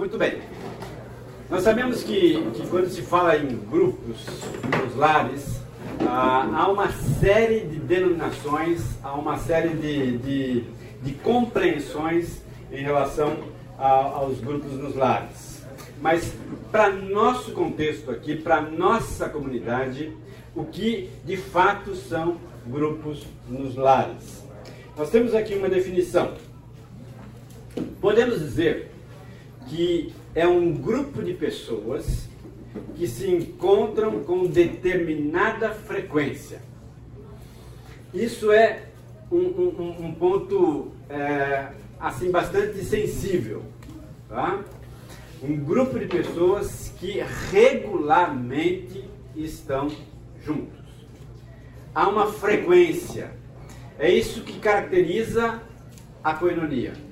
Muito bem. Nós sabemos que, que quando se fala em grupos, nos lares, ah, há uma série de denominações, há uma série de, de, de compreensões em relação a, aos grupos nos lares. Mas, para nosso contexto aqui, para nossa comunidade, o que de fato são grupos nos lares? Nós temos aqui uma definição. Podemos dizer que é um grupo de pessoas que se encontram com determinada frequência. Isso é um, um, um ponto é, assim bastante sensível. Tá? Um grupo de pessoas que regularmente estão juntos. Há uma frequência. É isso que caracteriza a coinonia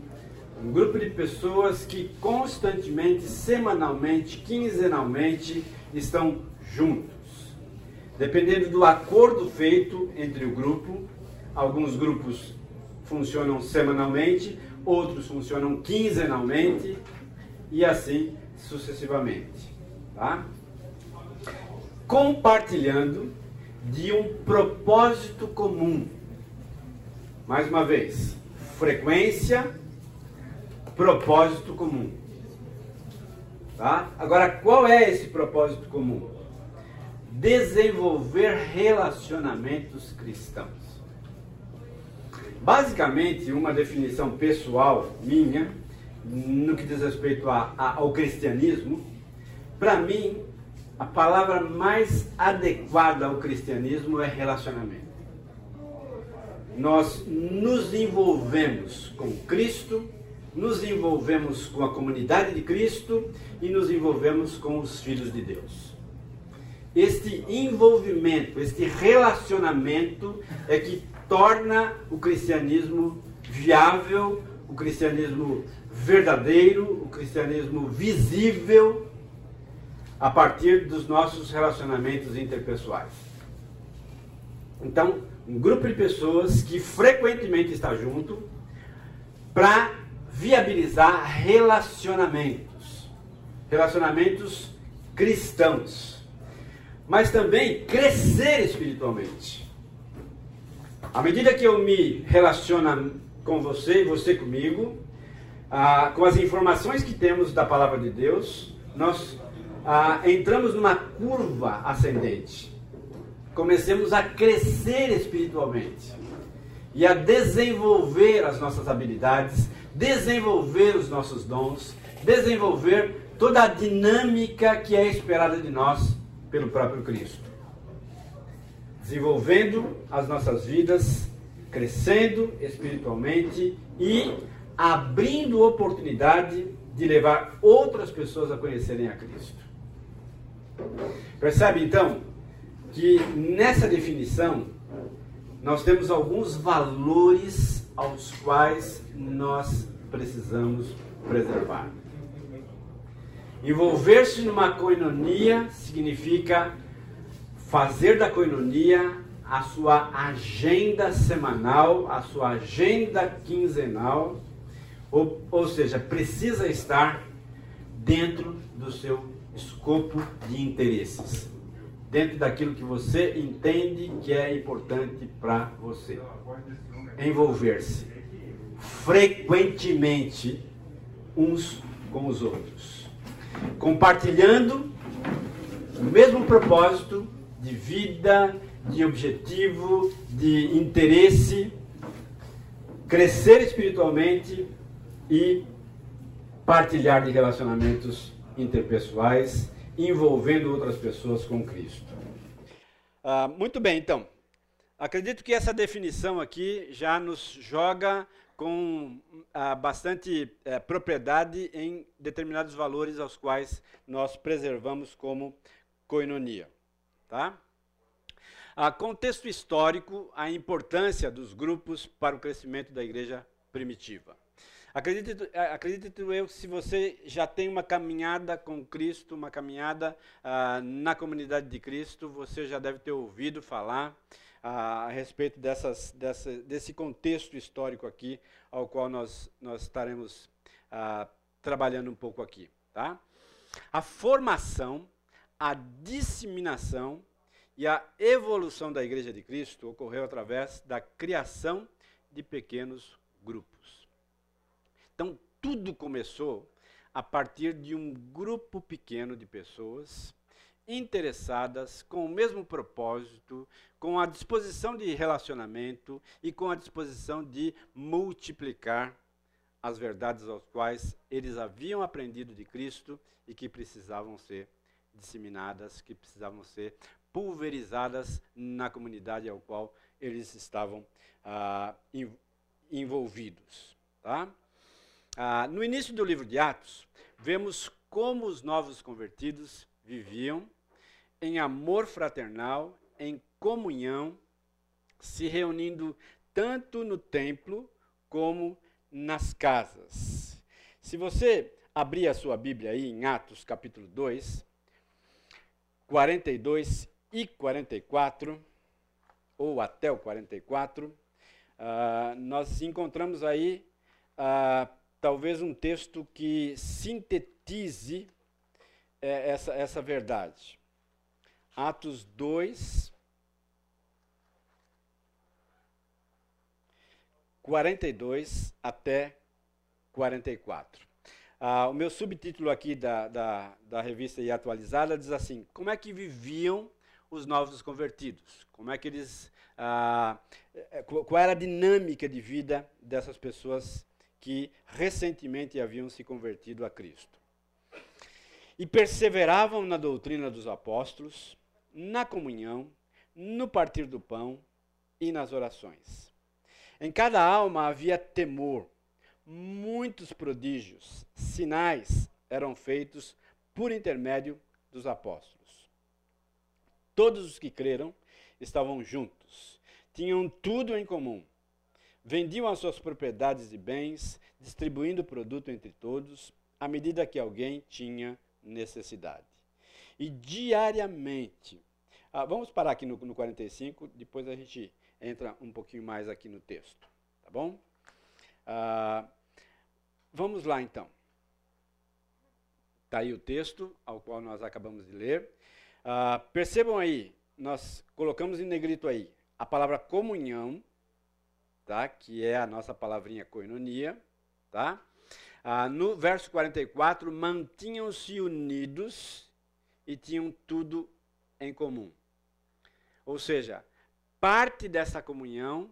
um grupo de pessoas que constantemente, semanalmente, quinzenalmente estão juntos. Dependendo do acordo feito entre o grupo, alguns grupos funcionam semanalmente, outros funcionam quinzenalmente e assim sucessivamente. Tá? Compartilhando de um propósito comum. Mais uma vez, frequência propósito comum. Tá? Agora, qual é esse propósito comum? Desenvolver relacionamentos cristãos. Basicamente, uma definição pessoal minha, no que diz respeito a, a, ao cristianismo, para mim, a palavra mais adequada ao cristianismo é relacionamento. Nós nos envolvemos com Cristo nos envolvemos com a comunidade de Cristo e nos envolvemos com os filhos de Deus. Este envolvimento, este relacionamento é que torna o cristianismo viável, o cristianismo verdadeiro, o cristianismo visível a partir dos nossos relacionamentos interpessoais. Então, um grupo de pessoas que frequentemente está junto para viabilizar relacionamentos, relacionamentos cristãos, mas também crescer espiritualmente. À medida que eu me relaciono com você e você comigo, ah, com as informações que temos da palavra de Deus, nós ah, entramos numa curva ascendente. Comecemos a crescer espiritualmente e a desenvolver as nossas habilidades, desenvolver os nossos dons, desenvolver toda a dinâmica que é esperada de nós pelo próprio Cristo. Desenvolvendo as nossas vidas, crescendo espiritualmente e abrindo oportunidade de levar outras pessoas a conhecerem a Cristo. Percebe então que nessa definição nós temos alguns valores aos quais nós precisamos preservar. Envolver-se numa coinonia significa fazer da coinonia a sua agenda semanal, a sua agenda quinzenal, ou, ou seja, precisa estar dentro do seu escopo de interesses, dentro daquilo que você entende que é importante para você. Envolver-se frequentemente uns com os outros, compartilhando o mesmo propósito de vida, de objetivo, de interesse, crescer espiritualmente e partilhar de relacionamentos interpessoais, envolvendo outras pessoas com Cristo. Ah, muito bem, então. Acredito que essa definição aqui já nos joga com ah, bastante eh, propriedade em determinados valores aos quais nós preservamos como coinonia. Tá? A contexto histórico, a importância dos grupos para o crescimento da igreja primitiva. Acredito, acredito eu que se você já tem uma caminhada com Cristo, uma caminhada ah, na comunidade de Cristo, você já deve ter ouvido falar a, a respeito dessas, dessa, desse contexto histórico aqui, ao qual nós, nós estaremos ah, trabalhando um pouco aqui, tá? A formação, a disseminação e a evolução da Igreja de Cristo ocorreu através da criação de pequenos grupos. Então, tudo começou a partir de um grupo pequeno de pessoas interessadas com o mesmo propósito, com a disposição de relacionamento e com a disposição de multiplicar as verdades aos quais eles haviam aprendido de Cristo e que precisavam ser disseminadas, que precisavam ser pulverizadas na comunidade ao qual eles estavam ah, envolvidos. Tá? Ah, no início do livro de Atos, vemos como os novos convertidos viviam em amor fraternal, em comunhão, se reunindo tanto no templo como nas casas. Se você abrir a sua Bíblia aí em Atos capítulo 2, 42 e 44, ou até o 44, uh, ah, nós encontramos aí uh, talvez um texto que sintetize uh, essa, essa verdade. Atos 2, 42 até 44. Ah, o meu subtítulo aqui da, da, da revista e atualizada diz assim: Como é que viviam os novos convertidos? Como é que eles. Ah, é, qual era a dinâmica de vida dessas pessoas que recentemente haviam se convertido a Cristo? E perseveravam na doutrina dos apóstolos, na comunhão, no partir do pão e nas orações. Em cada alma havia temor. Muitos prodígios, sinais eram feitos por intermédio dos apóstolos. Todos os que creram estavam juntos, tinham tudo em comum. Vendiam as suas propriedades e bens, distribuindo o produto entre todos, à medida que alguém tinha necessidade. E diariamente ah, vamos parar aqui no, no 45, depois a gente entra um pouquinho mais aqui no texto, tá bom? Ah, vamos lá então. Está aí o texto ao qual nós acabamos de ler. Ah, percebam aí, nós colocamos em negrito aí a palavra comunhão, tá? que é a nossa palavrinha koinonia. Tá? Ah, no verso 44, mantinham-se unidos e tinham tudo em comum. Ou seja, parte dessa comunhão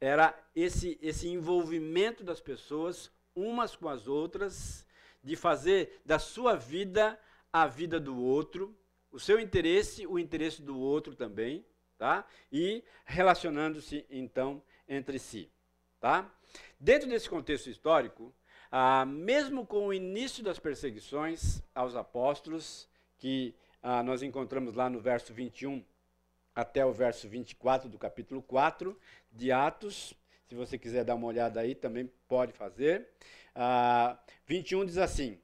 era esse, esse envolvimento das pessoas umas com as outras, de fazer da sua vida a vida do outro, o seu interesse, o interesse do outro também, tá? E relacionando-se então entre si, tá? Dentro desse contexto histórico, ah, mesmo com o início das perseguições aos apóstolos, que ah, nós encontramos lá no verso 21 até o verso 24 do capítulo 4 de Atos. Se você quiser dar uma olhada aí, também pode fazer. Ah, 21 diz assim: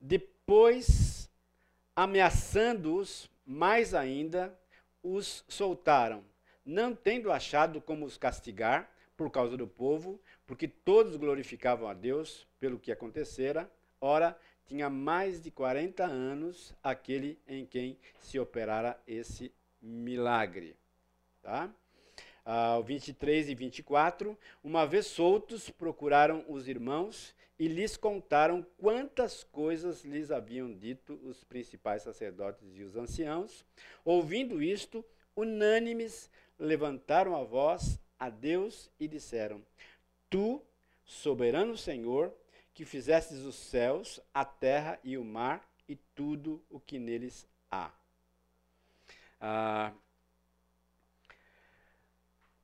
Depois, ameaçando-os mais ainda, os soltaram, não tendo achado como os castigar por causa do povo, porque todos glorificavam a Deus pelo que acontecera. Ora, tinha mais de 40 anos aquele em quem se operara esse milagre. Tá? Ah, 23 e 24. Uma vez soltos, procuraram os irmãos e lhes contaram quantas coisas lhes haviam dito os principais sacerdotes e os anciãos. Ouvindo isto, unânimes levantaram a voz a Deus e disseram: Tu, soberano Senhor, que fizestes os céus, a terra e o mar e tudo o que neles há. Ah,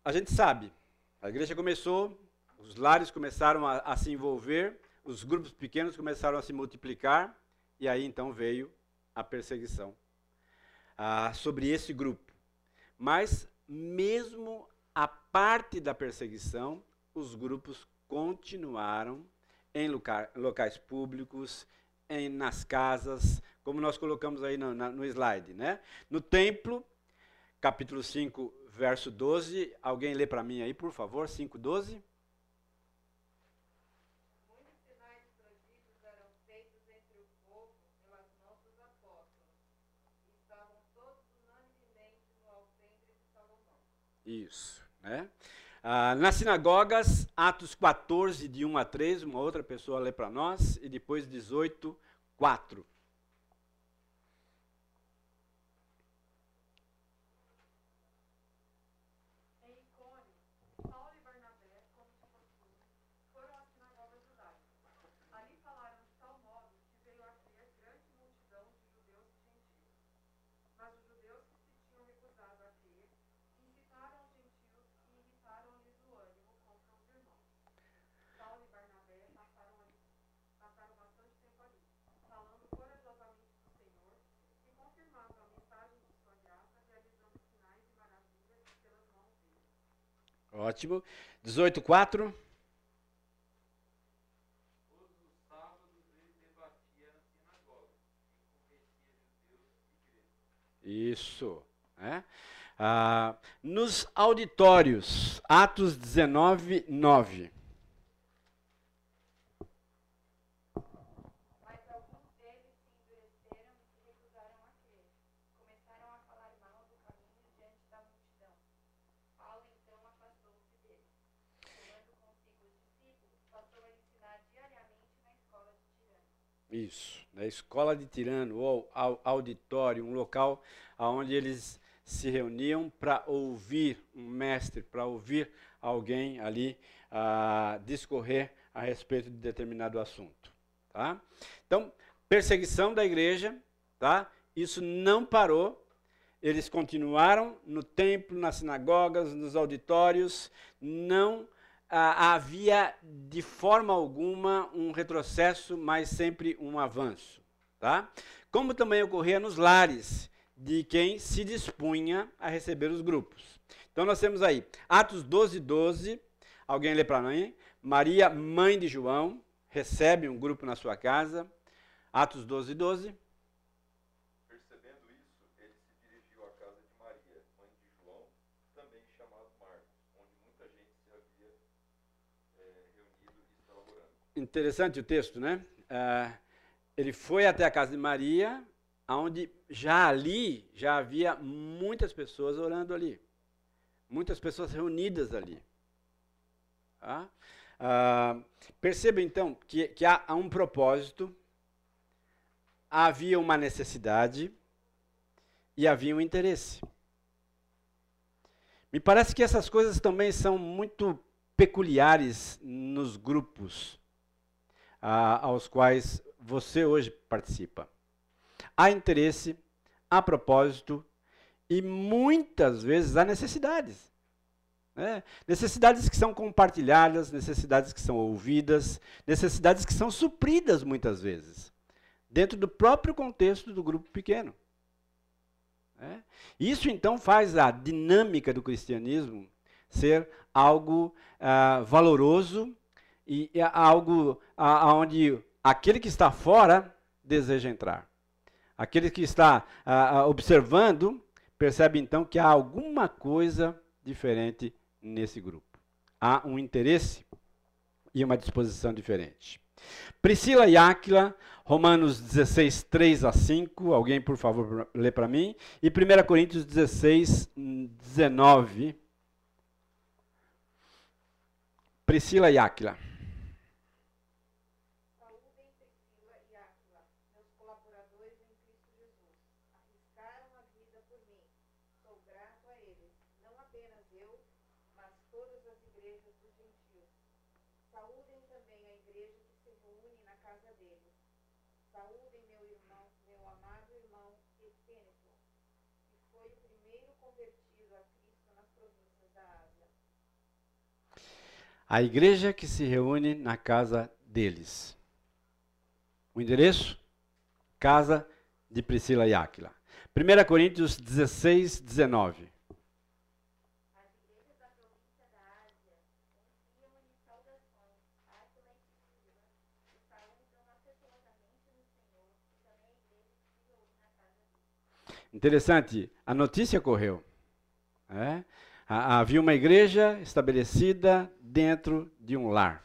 a gente sabe, a igreja começou, os lares começaram a, a se envolver, os grupos pequenos começaram a se multiplicar, e aí então veio a perseguição ah, sobre esse grupo. Mas, mesmo a parte da perseguição, os grupos continuaram em locais públicos, em, nas casas, como nós colocamos aí no, no slide. Né? No templo, capítulo 5, verso 12. Alguém lê para mim aí, por favor, 5, 12. Isso. Né? Ah, nas sinagogas, Atos 14, de 1 a 3, uma outra pessoa lê para nós, e depois 18, 4. Ótimo. 18, 4. Isso. É? Ah, nos auditórios, Atos 19, 9. Isso, na escola de tirano ou auditório, um local onde eles se reuniam para ouvir um mestre, para ouvir alguém ali uh, discorrer a respeito de determinado assunto. Tá? Então, perseguição da igreja, tá? isso não parou, eles continuaram no templo, nas sinagogas, nos auditórios, não ah, havia de forma alguma um retrocesso, mas sempre um avanço. Tá? Como também ocorria nos lares de quem se dispunha a receber os grupos. Então nós temos aí Atos 12, 12. Alguém lê para mim? Maria, mãe de João, recebe um grupo na sua casa. Atos 12, 12. Interessante o texto, né? Uh, ele foi até a casa de Maria, onde já ali já havia muitas pessoas orando ali, muitas pessoas reunidas ali. Tá? Uh, perceba então que, que há, há um propósito, havia uma necessidade e havia um interesse. Me parece que essas coisas também são muito peculiares nos grupos ah, aos quais você hoje participa. Há interesse, há propósito e muitas vezes há necessidades. Né? Necessidades que são compartilhadas, necessidades que são ouvidas, necessidades que são supridas muitas vezes, dentro do próprio contexto do grupo pequeno. Né? Isso então faz a dinâmica do cristianismo ser algo ah, valoroso e é algo aonde aquele que está fora deseja entrar. Aquele que está observando percebe então que há alguma coisa diferente nesse grupo. Há um interesse e uma disposição diferente. Priscila e Áquila, Romanos 16, 3 a 5. Alguém, por favor, lê para mim. E 1 Coríntios 16, 19. Priscila e Áquila. A igreja que se reúne na casa deles. O endereço? Casa de Priscila e Áquila. 1 Coríntios 16, 19. Interessante, a notícia correu. É? Havia uma igreja estabelecida dentro de um lar.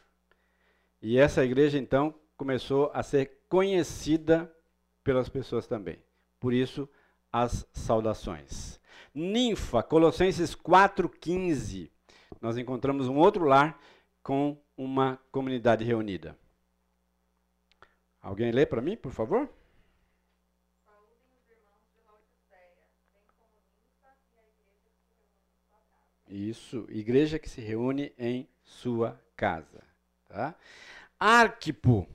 E essa igreja, então, começou a ser conhecida pelas pessoas também. Por isso, as saudações. Ninfa, Colossenses 4,15. Nós encontramos um outro lar com uma comunidade reunida. Alguém lê para mim, por favor? Isso, igreja que se reúne em sua casa. Tá? Arquipo,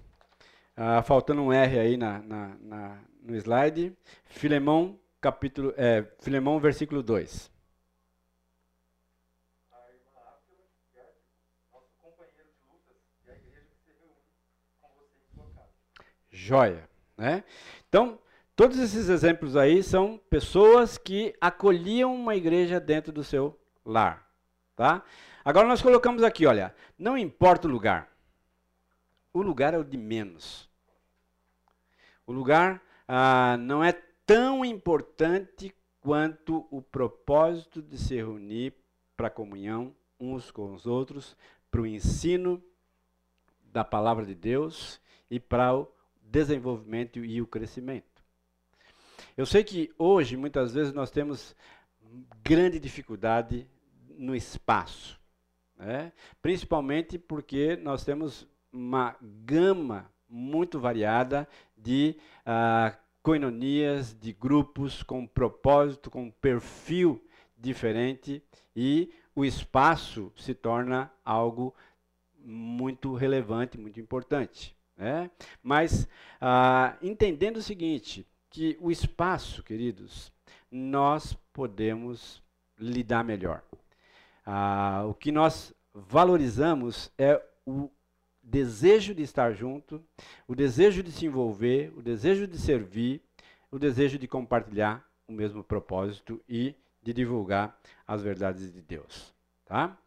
ah, faltando um R aí na, na, na, no slide, Filemão, capítulo, é, Filemão, versículo 2. Joia, né? Então, todos esses exemplos aí são pessoas que acolhiam uma igreja dentro do seu lar, tá? Agora nós colocamos aqui, olha, não importa o lugar. O lugar é o de menos. O lugar ah, não é tão importante quanto o propósito de se reunir para a comunhão uns com os outros, para o ensino da palavra de Deus e para o desenvolvimento e o crescimento. Eu sei que hoje, muitas vezes, nós temos grande dificuldade no espaço, né? principalmente porque nós temos uma gama muito variada de uh, coinonias, de grupos com propósito, com perfil diferente e o espaço se torna algo muito relevante, muito importante. Né? Mas uh, entendendo o seguinte, que o espaço, queridos, nós podemos lidar melhor. Uh, o que nós valorizamos é o desejo de estar junto, o desejo de se envolver, o desejo de servir, o desejo de compartilhar o mesmo propósito e de divulgar as verdades de Deus. Tá?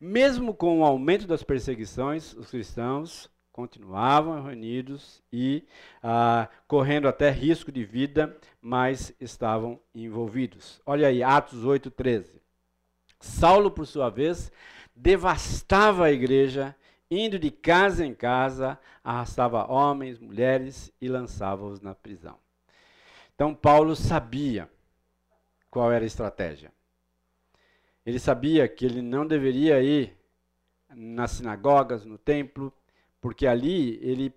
Mesmo com o aumento das perseguições, os cristãos continuavam reunidos e ah, correndo até risco de vida, mas estavam envolvidos. Olha aí, Atos 8,13. Saulo, por sua vez, devastava a igreja indo de casa em casa, arrastava homens, mulheres e lançava-os na prisão. Então Paulo sabia qual era a estratégia. Ele sabia que ele não deveria ir nas sinagogas, no templo, porque ali ele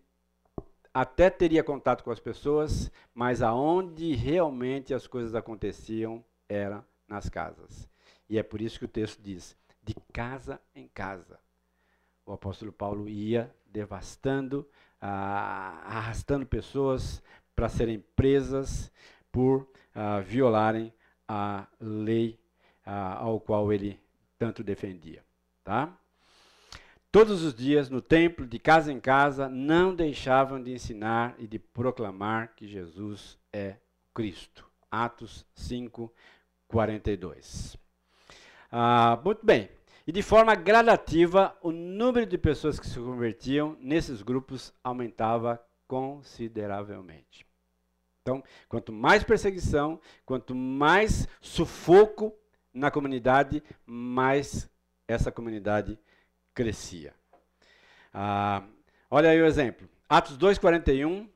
até teria contato com as pessoas, mas aonde realmente as coisas aconteciam era nas casas. E é por isso que o texto diz: de casa em casa o apóstolo Paulo ia devastando, ah, arrastando pessoas para serem presas por ah, violarem a lei ah, ao qual ele tanto defendia. Tá? Todos os dias, no templo, de casa em casa, não deixavam de ensinar e de proclamar que Jesus é Cristo. Atos 5, 42. Ah, muito bem. E de forma gradativa, o número de pessoas que se convertiam nesses grupos aumentava consideravelmente. Então, quanto mais perseguição, quanto mais sufoco na comunidade, mais essa comunidade crescia. Ah, olha aí o exemplo. Atos 2,41,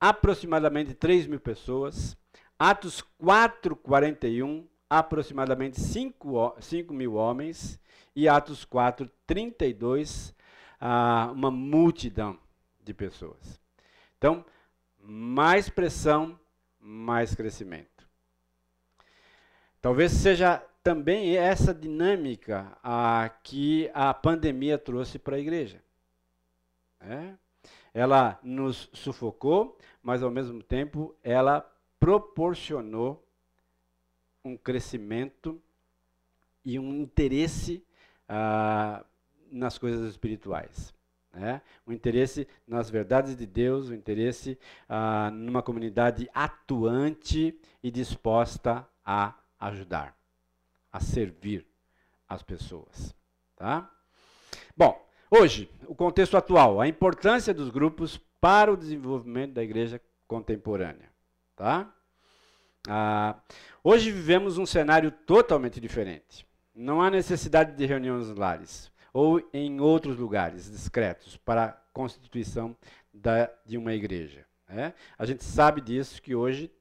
aproximadamente 3 mil pessoas. Atos 4,41, aproximadamente 5, 5 mil homens e Atos 4, 32, ah, uma multidão de pessoas. Então, mais pressão, mais crescimento. Talvez seja também essa dinâmica ah, que a pandemia trouxe para a igreja. É? Ela nos sufocou, mas ao mesmo tempo ela proporcionou um crescimento e um interesse ah, nas coisas espirituais. Né? O interesse nas verdades de Deus, o interesse ah, numa comunidade atuante e disposta a ajudar, a servir as pessoas. Tá? Bom, hoje, o contexto atual, a importância dos grupos para o desenvolvimento da igreja contemporânea. Tá? Ah, hoje vivemos um cenário totalmente diferente. Não há necessidade de reuniões nos lares ou em outros lugares discretos para a constituição da, de uma igreja. Né? A gente sabe disso que hoje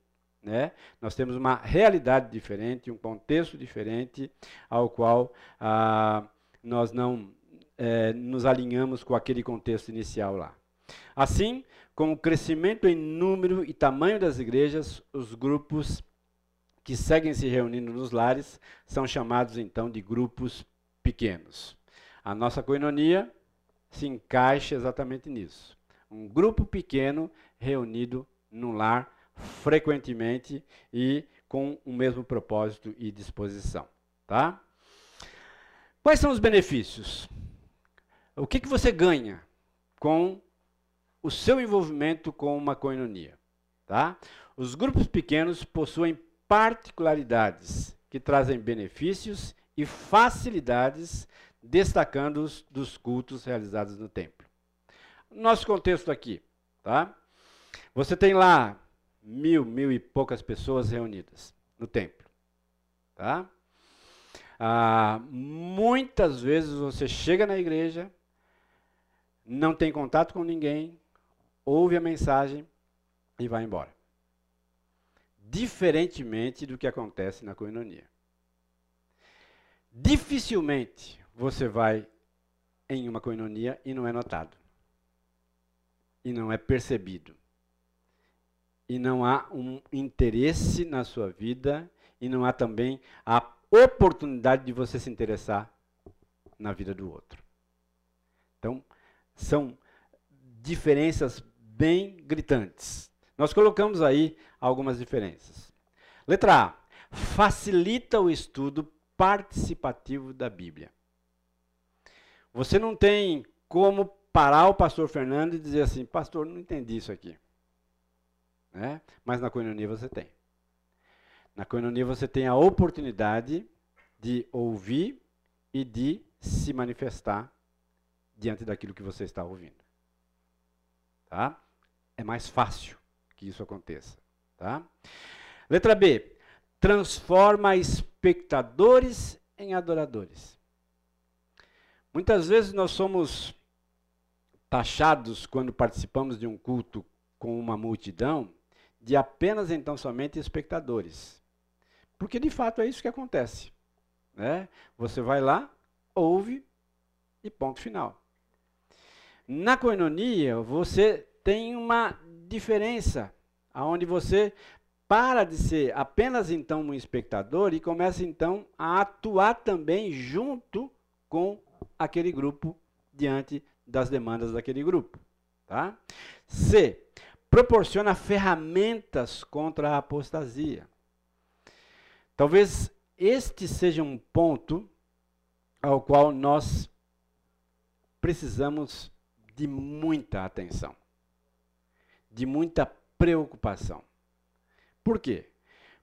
Né? Nós temos uma realidade diferente, um contexto diferente, ao qual ah, nós não é, nos alinhamos com aquele contexto inicial lá. Assim, com o crescimento em número e tamanho das igrejas, os grupos que seguem se reunindo nos lares são chamados então de grupos pequenos. A nossa coinonia se encaixa exatamente nisso. Um grupo pequeno reunido num lar frequentemente e com o mesmo propósito e disposição, tá? Quais são os benefícios? O que, que você ganha com o seu envolvimento com uma coinonia? Tá? Os grupos pequenos possuem particularidades que trazem benefícios e facilidades, destacando-os dos cultos realizados no templo. Nosso contexto aqui, tá? Você tem lá mil, mil e poucas pessoas reunidas no templo, tá? Ah, muitas vezes você chega na igreja, não tem contato com ninguém, ouve a mensagem e vai embora. Diferentemente do que acontece na coinonia. Dificilmente você vai em uma coinonia e não é notado. E não é percebido. E não há um interesse na sua vida e não há também a oportunidade de você se interessar na vida do outro. Então, são diferenças bem gritantes. Nós colocamos aí algumas diferenças. Letra A. Facilita o estudo participativo da Bíblia. Você não tem como parar o pastor Fernando e dizer assim, pastor, não entendi isso aqui. Né? Mas na coinonia você tem. Na coinonia você tem a oportunidade de ouvir e de se manifestar diante daquilo que você está ouvindo. Tá? É mais fácil que isso aconteça. Tá? Letra B. Transforma espectadores em adoradores. Muitas vezes nós somos taxados, quando participamos de um culto com uma multidão, de apenas então somente espectadores. Porque de fato é isso que acontece. Né? Você vai lá, ouve e ponto final. Na coinonia, você tem uma diferença, aonde você para de ser apenas então um espectador e começa então a atuar também junto com aquele grupo diante das demandas daquele grupo, tá? C. Proporciona ferramentas contra a apostasia. Talvez este seja um ponto ao qual nós precisamos de muita atenção, de muita preocupação. Por quê?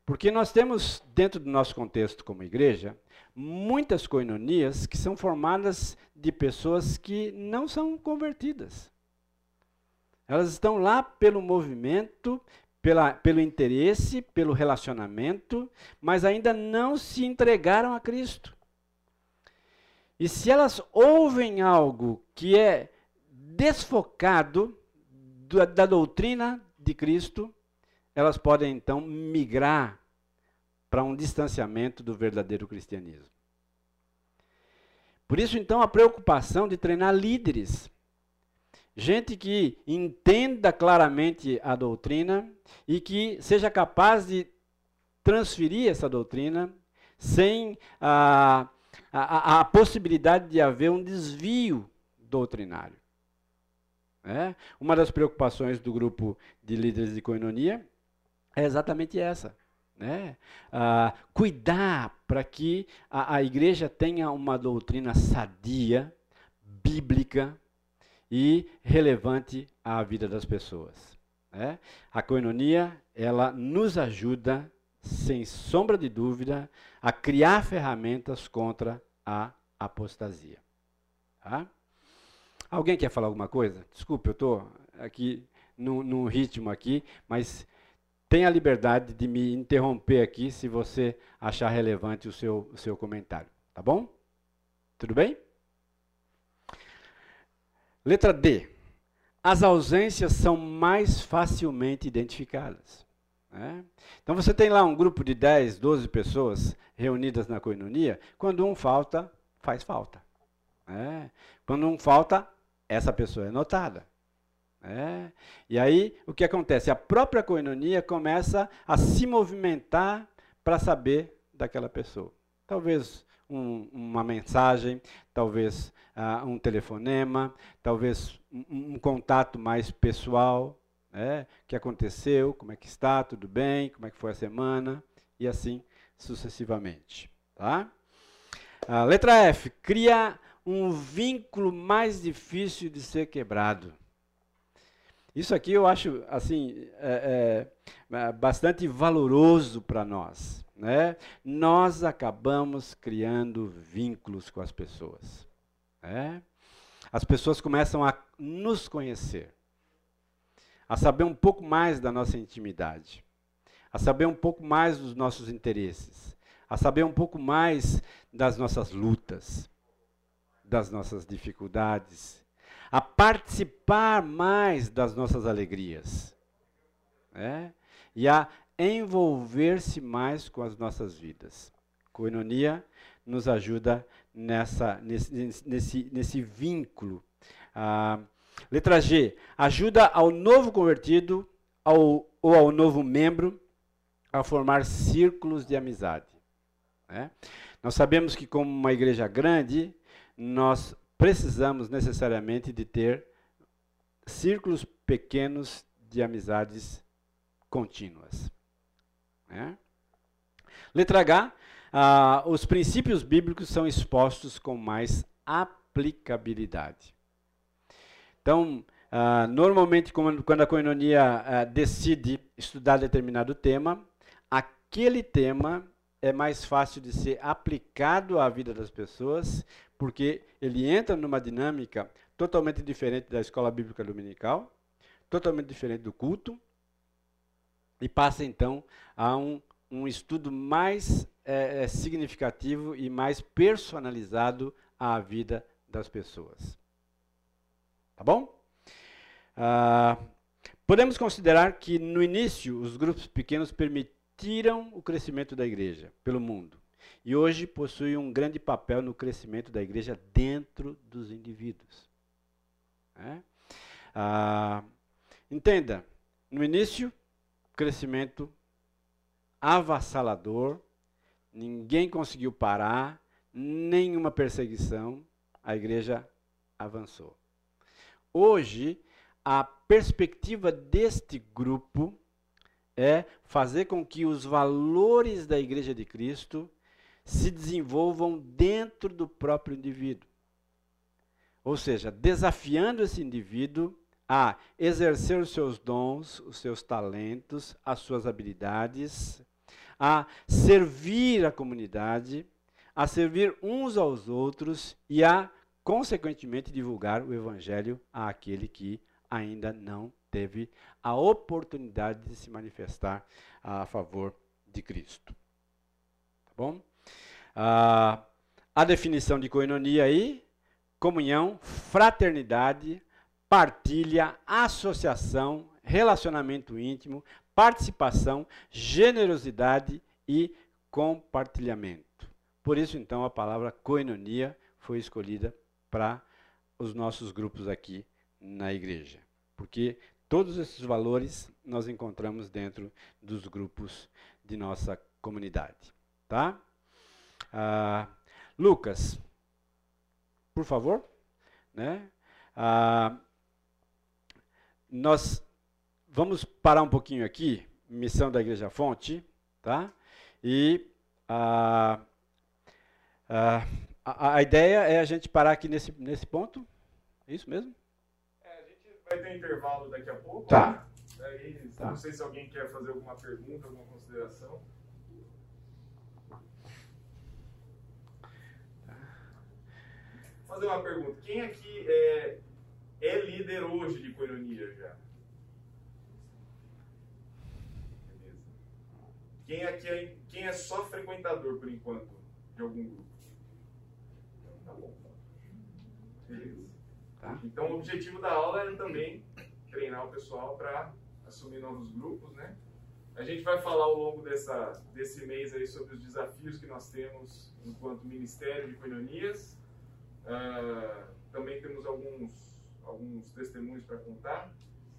Porque nós temos, dentro do nosso contexto como igreja, muitas coinonias que são formadas de pessoas que não são convertidas. Elas estão lá pelo movimento, pela, pelo interesse, pelo relacionamento, mas ainda não se entregaram a Cristo. E se elas ouvem algo que é desfocado da doutrina de Cristo, elas podem então migrar para um distanciamento do verdadeiro cristianismo. Por isso, então, a preocupação de treinar líderes. Gente que entenda claramente a doutrina e que seja capaz de transferir essa doutrina sem a, a, a possibilidade de haver um desvio doutrinário. É? Uma das preocupações do grupo de líderes de coinonia é exatamente essa. Né? Ah, cuidar para que a, a igreja tenha uma doutrina sadia, bíblica e relevante à vida das pessoas. Né? A coinonia, ela nos ajuda, sem sombra de dúvida, a criar ferramentas contra a apostasia. Tá? Alguém quer falar alguma coisa? Desculpe, eu estou aqui num, ritmo aqui, mas tenha a liberdade de me interromper aqui se você achar relevante o seu, o seu comentário. Tá bom? Tudo bem? Letra D. As ausências são mais facilmente identificadas. É? Então você tem lá um grupo de 10, 12 pessoas reunidas na coinonia, quando um falta, faz falta. É? Quando um falta, essa pessoa é notada. É? E aí o que acontece? A própria coinonia começa a se movimentar para saber daquela pessoa. Talvez um, uma mensagem, talvez uh, um telefonema, talvez um, um contato mais pessoal. É, o que aconteceu, como é que está, tudo bem, como é que foi a semana, e assim sucessivamente. Tá? A letra F, cria um vínculo mais difícil de ser quebrado. Isso aqui eu acho assim é, é, é bastante valoroso para nós. Né? Nós acabamos criando vínculos com as pessoas. Né? As pessoas começam a nos conhecer, a saber um pouco mais da nossa intimidade, a saber um pouco mais dos nossos interesses, a saber um pouco mais das nossas lutas, das nossas dificuldades a participar mais das nossas alegrias. É? E a envolver-se mais com as nossas vidas. Coinonia nos ajuda nessa, nesse, nesse, nesse vínculo. Ah, letra G. Ajuda ao novo convertido ao, ou ao novo membro a formar círculos de amizade. É? Nós sabemos que, como uma igreja grande, nós precisamos necessariamente de ter círculos pequenos de amizades contínuas. Né? Letra H, ah, os princípios bíblicos são expostos com mais aplicabilidade. Então, ah, normalmente, quando a coinonia ah, decide estudar determinado tema, aquele tema é mais fácil de ser aplicado à vida das pessoas, porque ele entra numa dinâmica totalmente diferente da escola bíblica dominical, totalmente diferente do culto, e passa então a um, um estudo mais é, significativo e mais personalizado à vida das pessoas. Tá bom? Ah, podemos considerar que no início os grupos pequenos permitiram o crescimento da igreja pelo mundo e hoje possui um grande papel no crescimento da igreja dentro dos indivíduos. É? Ah, entenda, no início, crescimento avassalador, ninguém conseguiu parar, nenhuma perseguição, a igreja avançou. Hoje, a perspectiva deste grupo é fazer com que os valores da igreja de Cristo se desenvolvam dentro do próprio indivíduo. Ou seja, desafiando esse indivíduo a exercer os seus dons, os seus talentos, as suas habilidades, a servir a comunidade, a servir uns aos outros e a, consequentemente, divulgar o evangelho àquele que ainda não teve a oportunidade de se manifestar a favor de Cristo. Tá bom? Ah, a definição de coinonia aí, comunhão, fraternidade, partilha, associação, relacionamento íntimo, participação, generosidade e compartilhamento. Por isso, então, a palavra coinonia foi escolhida para os nossos grupos aqui na igreja. Porque todos esses valores nós encontramos dentro dos grupos de nossa comunidade. Tá? Ah, Lucas, por favor. Né? Ah, nós vamos parar um pouquinho aqui, missão da Igreja Fonte, tá? E ah, ah, a, a, ideia é a gente parar aqui nesse, nesse ponto. É isso mesmo? É, a gente vai ter um intervalo daqui a pouco. Tá. Né? Aí, tá. Não sei se alguém quer fazer alguma pergunta, alguma consideração. fazer uma pergunta. Quem aqui é, é líder hoje de coinonia já? Beleza. Quem aqui é, quem é só frequentador por enquanto de algum grupo? Então, tá bom. Beleza. Tá. Então o objetivo da aula era também treinar o pessoal para assumir novos grupos, né? A gente vai falar ao longo dessa, desse mês aí sobre os desafios que nós temos enquanto Ministério de Coinonias. Uh, também temos alguns, alguns testemunhos para contar.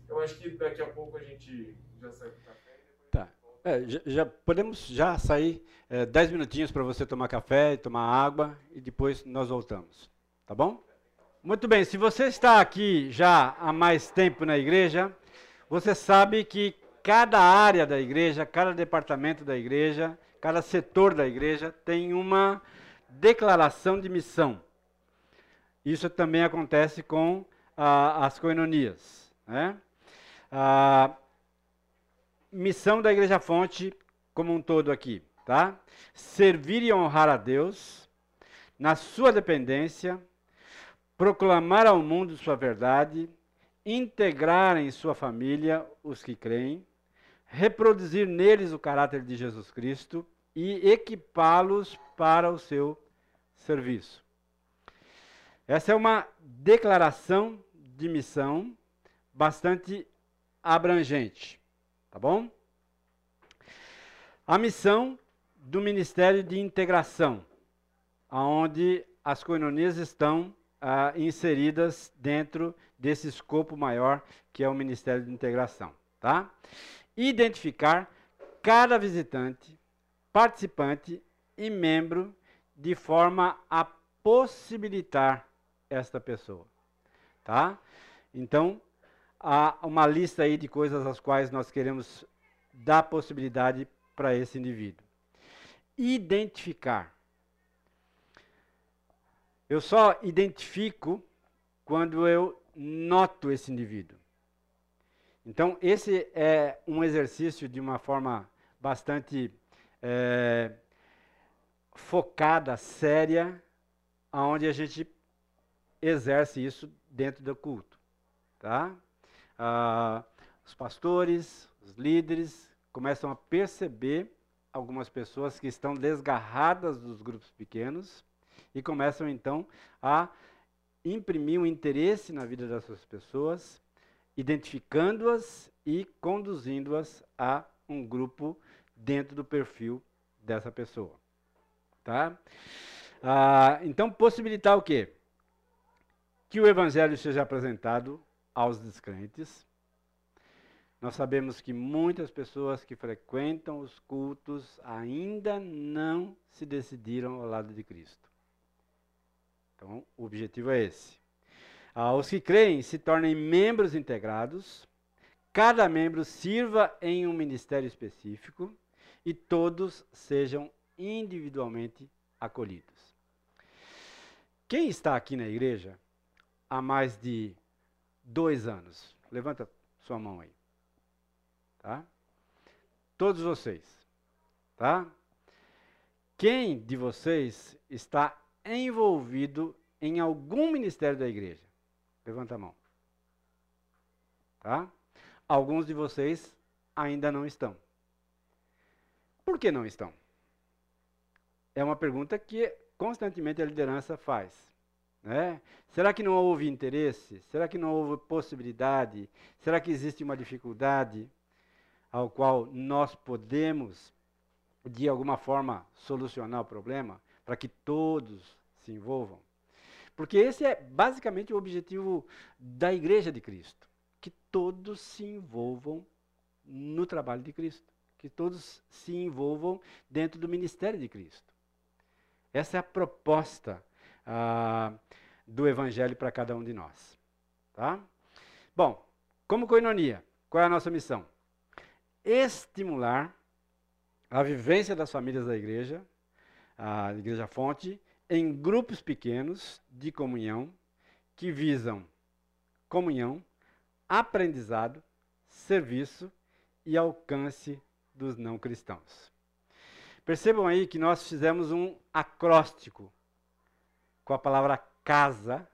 Eu acho que daqui a pouco a gente já sai do café. Tá. É, já, já, podemos já sair é, dez minutinhos para você tomar café e tomar água e depois nós voltamos. Tá bom? Muito bem. Se você está aqui já há mais tempo na igreja, você sabe que cada área da igreja, cada departamento da igreja, cada setor da igreja tem uma declaração de missão. Isso também acontece com ah, as coinonias. Né? A missão da Igreja Fonte como um todo aqui, tá? Servir e honrar a Deus na sua dependência, proclamar ao mundo sua verdade, integrar em sua família os que creem, reproduzir neles o caráter de Jesus Cristo e equipá-los para o seu serviço. Essa é uma declaração de missão bastante abrangente, tá bom? A missão do Ministério de Integração, aonde as coinonias estão ah, inseridas dentro desse escopo maior que é o Ministério de Integração, tá? Identificar cada visitante, participante e membro de forma a possibilitar esta pessoa. Tá? Então, há uma lista aí de coisas às quais nós queremos dar possibilidade para esse indivíduo. Identificar. Eu só identifico quando eu noto esse indivíduo. Então, esse é um exercício de uma forma bastante é, focada, séria, onde a gente exerce isso dentro do culto. Tá? Ah, os pastores, os líderes começam a perceber algumas pessoas que estão desgarradas dos grupos pequenos e começam então a imprimir um interesse na vida dessas pessoas, identificando-as e conduzindo-as a um grupo dentro do perfil dessa pessoa. Tá? Ah, então, possibilitar o quê? Que o Evangelho seja apresentado aos descrentes. Nós sabemos que muitas pessoas que frequentam os cultos ainda não se decidiram ao lado de Cristo. Então, o objetivo é esse. Ah, os que creem se tornem membros integrados, cada membro sirva em um ministério específico e todos sejam individualmente acolhidos. Quem está aqui na igreja há mais de dois anos? Levanta sua mão aí. Tá? Todos vocês. Tá? Quem de vocês está envolvido em algum ministério da igreja? Levanta a mão. Tá? Alguns de vocês ainda não estão. Por que não estão? É uma pergunta que constantemente a liderança faz. Né? Será que não houve interesse? Será que não houve possibilidade? Será que existe uma dificuldade ao qual nós podemos, de alguma forma, solucionar o problema para que todos se envolvam? Porque esse é basicamente o objetivo da Igreja de Cristo: que todos se envolvam no trabalho de Cristo, que todos se envolvam dentro do ministério de Cristo. Essa é a proposta ah, do Evangelho para cada um de nós. Tá? Bom, como coinonia, qual é a nossa missão? Estimular a vivência das famílias da igreja, a Igreja Fonte, em grupos pequenos de comunhão que visam comunhão, aprendizado, serviço e alcance dos não cristãos. Percebam aí que nós fizemos um acróstico com a palavra casa,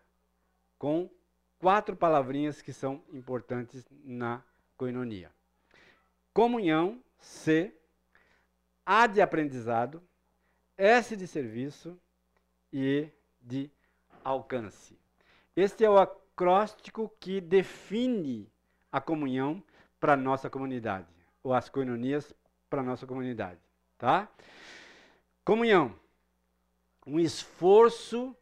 com quatro palavrinhas que são importantes na coinonia. Comunhão, C, A de aprendizado, S de serviço e de alcance. Este é o acróstico que define a comunhão para a nossa comunidade, ou as coinonias para a nossa comunidade. Tá? Comunhão. Um esforço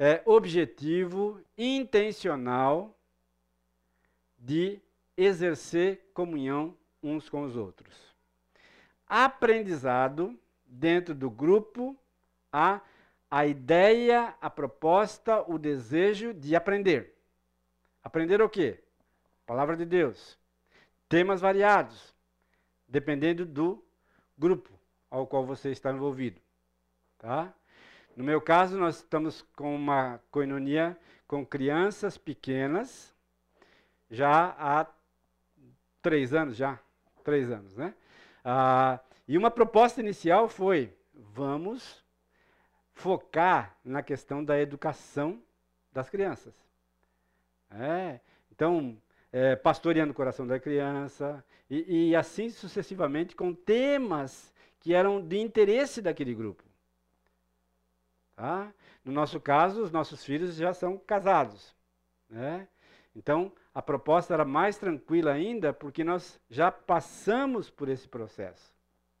é, objetivo, intencional de exercer comunhão uns com os outros. Aprendizado dentro do grupo, a, a ideia, a proposta, o desejo de aprender. Aprender o quê? Palavra de Deus. Temas variados, dependendo do grupo ao qual você está envolvido. Tá? No meu caso, nós estamos com uma coinonia com crianças pequenas, já há três anos, já, três anos, né? Ah, e uma proposta inicial foi, vamos focar na questão da educação das crianças. É, então, é, pastoreando o coração da criança, e, e assim sucessivamente com temas que eram de interesse daquele grupo. Tá? No nosso caso, os nossos filhos já são casados. Né? Então, a proposta era mais tranquila ainda, porque nós já passamos por esse processo.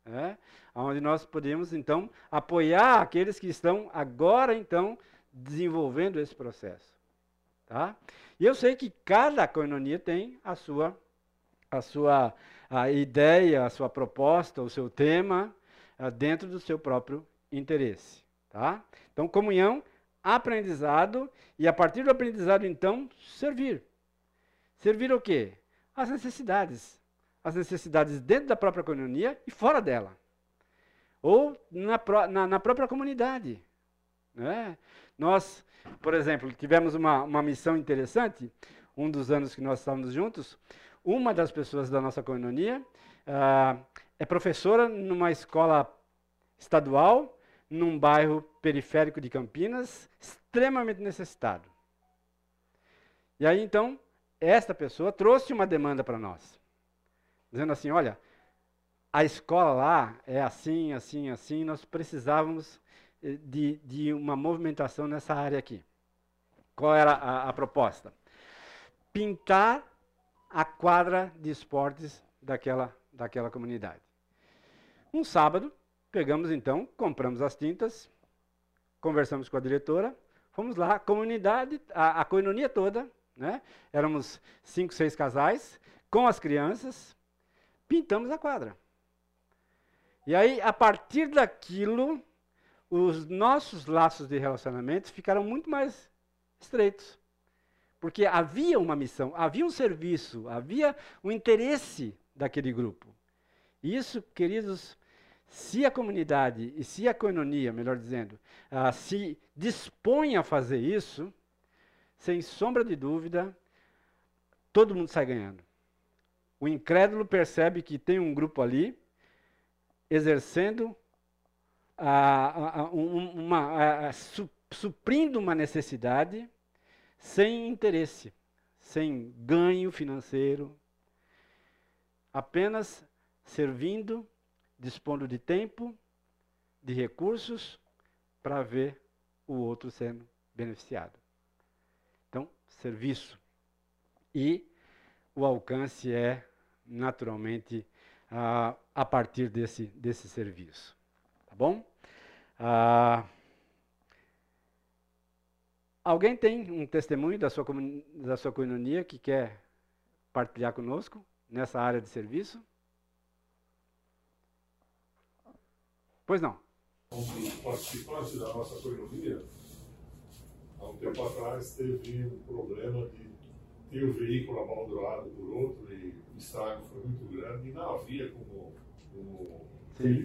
Né? Onde nós podemos, então, apoiar aqueles que estão agora, então, desenvolvendo esse processo. Tá? E eu sei que cada coinonia tem a sua, a sua a ideia, a sua proposta, o seu tema, uh, dentro do seu próprio interesse. Tá? Então, comunhão, aprendizado e a partir do aprendizado, então, servir. Servir o quê? As necessidades. As necessidades dentro da própria comunidade e fora dela. Ou na, na, na própria comunidade. Né? Nós, por exemplo, tivemos uma, uma missão interessante, um dos anos que nós estávamos juntos, uma das pessoas da nossa comunidade uh, é professora numa escola estadual num bairro periférico de Campinas, extremamente necessitado. E aí então, esta pessoa trouxe uma demanda para nós, dizendo assim: olha, a escola lá é assim, assim, assim, nós precisávamos eh, de, de uma movimentação nessa área aqui. Qual era a, a proposta? Pintar a quadra de esportes daquela, daquela comunidade. Um sábado, Pegamos então, compramos as tintas, conversamos com a diretora, fomos lá, a comunidade, a, a coinonia toda, né? Éramos cinco, seis casais, com as crianças, pintamos a quadra. E aí, a partir daquilo, os nossos laços de relacionamento ficaram muito mais estreitos. Porque havia uma missão, havia um serviço, havia um interesse daquele grupo. Isso, queridos, se a comunidade e se a coinonia, melhor dizendo, uh, se dispõe a fazer isso, sem sombra de dúvida, todo mundo sai ganhando. O incrédulo percebe que tem um grupo ali exercendo uh, uh, uma, su suprindo uma necessidade sem interesse, sem ganho financeiro, apenas servindo dispondo de tempo, de recursos, para ver o outro sendo beneficiado. Então, serviço. E o alcance é, naturalmente, a, a partir desse, desse serviço. Tá bom? Ah, alguém tem um testemunho da sua, da sua coinonia que quer partilhar conosco nessa área de serviço? Pois não. Um participante da nossa coinonia, há um tempo atrás, teve um problema de ter o veículo abandonado por outro e o estrago foi muito grande e não havia como, como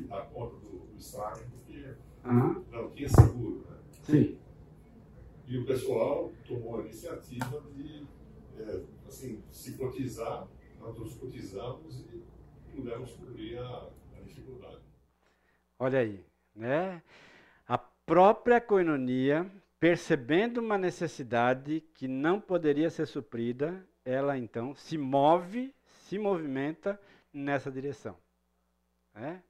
dar conta do, do estrago porque uhum. não tinha seguro. Né? Sim. E o pessoal tomou a iniciativa de é, assim, se cotizar, nós nos cotizamos e pudemos cobrir a, a dificuldade. Olha aí, né? A própria coinonia, percebendo uma necessidade que não poderia ser suprida, ela então se move, se movimenta nessa direção. Né?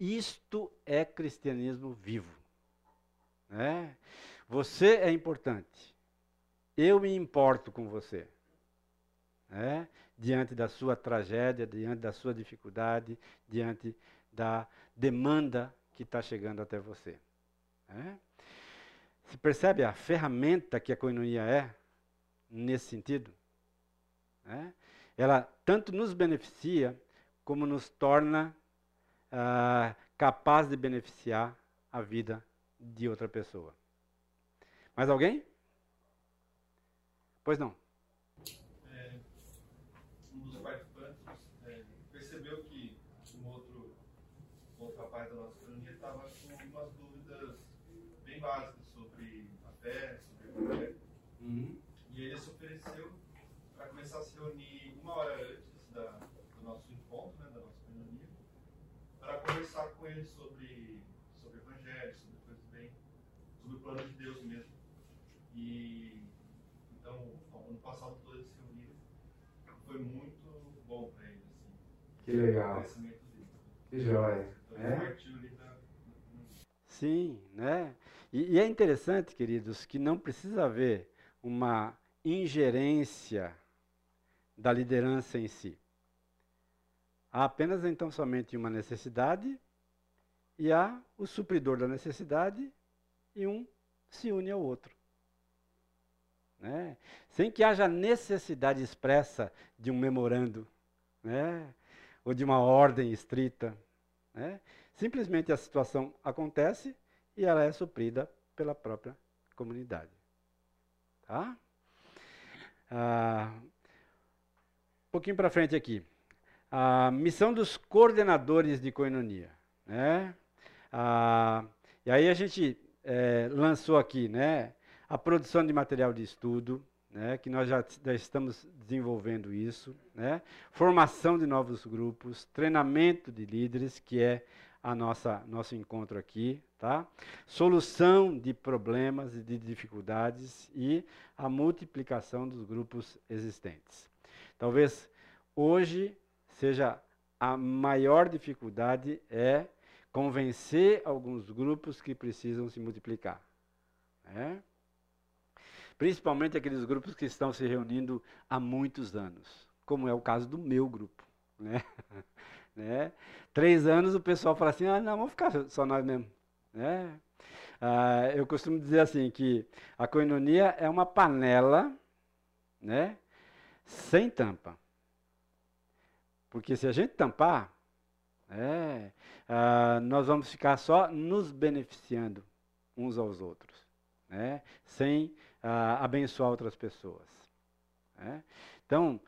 Isto é cristianismo vivo. Né? Você é importante. Eu me importo com você. né? diante da sua tragédia, diante da sua dificuldade, diante da demanda que está chegando até você. Né? Se percebe a ferramenta que a coinonia é nesse sentido? Né? Ela tanto nos beneficia como nos torna uh, capaz de beneficiar a vida de outra pessoa. Mais alguém? Pois não. É, um dos participantes é, percebeu que um outro, outro rapaz da nossa comunidade estava com algumas dúvidas bem básicas sobre a fé, sobre o evangelho. Uhum. E ele se ofereceu para começar a se reunir uma hora antes da, do nosso encontro, né, da nossa comunidade, para conversar com ele sobre, sobre o evangelho, sobre coisas bem, sobre o plano de Deus mesmo. E então, ano passado todo esse reunido foi muito bom para ele. Assim, que legal. Que joia. Então, é? Sim, né? E, e, é interessante, queridos, que não precisa haver uma ingerência da liderança em si. Há apenas então somente uma necessidade e há o supridor da necessidade e um se une ao outro. Né? Sem que haja necessidade expressa de um memorando, né? ou de uma ordem estrita. Né? Simplesmente a situação acontece e ela é suprida pela própria comunidade. Tá? Ah, um pouquinho para frente aqui. A missão dos coordenadores de coinonia. Né? Ah, e aí a gente é, lançou aqui, né? a produção de material de estudo, né, que nós já, já, estamos desenvolvendo isso, né, formação de novos grupos, treinamento de líderes, que é a nossa nosso encontro aqui, tá? Solução de problemas e de dificuldades e a multiplicação dos grupos existentes. Talvez hoje seja a maior dificuldade é convencer alguns grupos que precisam se multiplicar. Né? Principalmente aqueles grupos que estão se reunindo há muitos anos, como é o caso do meu grupo. Né? né? Três anos o pessoal fala assim, ah, não, vamos ficar só nós mesmo. Né? Ah, eu costumo dizer assim, que a coinonia é uma panela né, sem tampa. Porque se a gente tampar, é, ah, nós vamos ficar só nos beneficiando uns aos outros, né, sem uh, abençoar outras pessoas. Né? Então,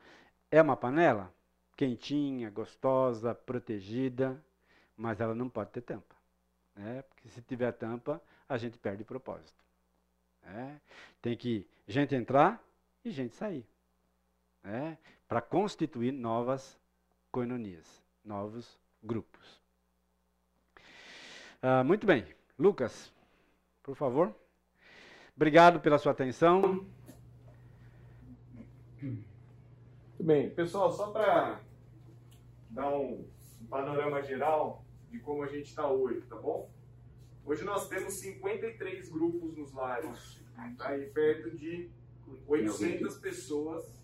é uma panela quentinha, gostosa, protegida, mas ela não pode ter tampa. Né? Porque se tiver tampa, a gente perde o propósito. Né? Tem que gente entrar e gente sair. Né? Para constituir novas coinonias, novos grupos. Uh, muito bem. Lucas, por favor. Obrigado pela sua atenção. Muito bem, pessoal, só para dar um panorama geral de como a gente está hoje, tá bom? Hoje nós temos 53 grupos nos lares, tá? E perto de 800 pessoas.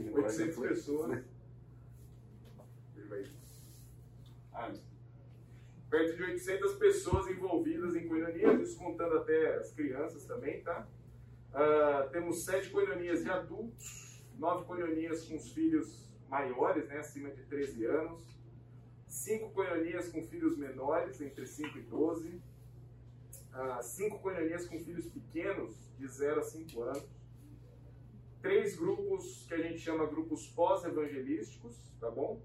800 pessoas. Vai. Ah, perto de 800 pessoas envolvidas em coinonia, descontando até as crianças também, tá? Uh, temos sete coinonias de adultos, nove coinonias com os filhos maiores, né, acima de 13 anos, cinco coinonias com filhos menores, entre 5 e 12, uh, ah, cinco coinonias com filhos pequenos, de 0 a 5 anos, três grupos que a gente chama grupos pós-evangelísticos, tá bom?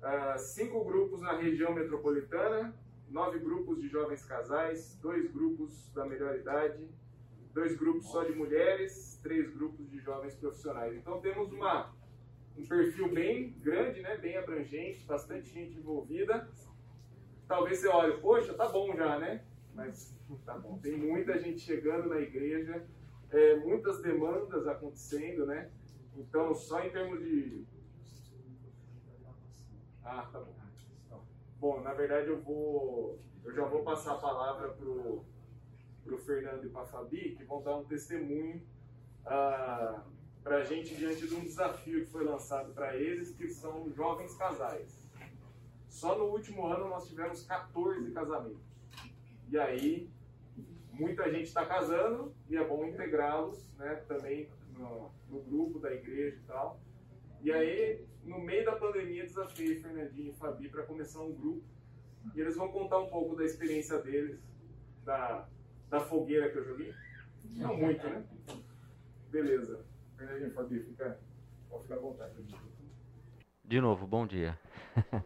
Uh, cinco grupos na região metropolitana, nove grupos de jovens casais, dois grupos da melhor idade, dois grupos só de mulheres, três grupos de jovens profissionais. Então temos uma, um perfil bem grande, né, bem abrangente, bastante gente envolvida. Talvez você olhe, poxa, tá bom já, né? Mas tá bom, tem muita gente chegando na igreja, é, muitas demandas acontecendo, né? Então, só em termos de. Ah, tá bom. Bom, na verdade eu vou, eu já vou passar a palavra pro pro Fernando e para a Fabi, que vão dar um testemunho uh, para a gente diante de um desafio que foi lançado para eles, que são jovens casais. Só no último ano nós tivemos 14 casamentos. E aí, muita gente está casando e é bom integrá-los né, também no, no, grupo da igreja e tal. E aí, no meio da pandemia, desafiei Fernandinho e Fabi para começar um grupo. E eles vão contar um pouco da experiência deles, da, da fogueira que eu joguei. Não muito, né? Beleza. Fernandinho, Fabi, fica, pode ficar à vontade. De novo, bom dia.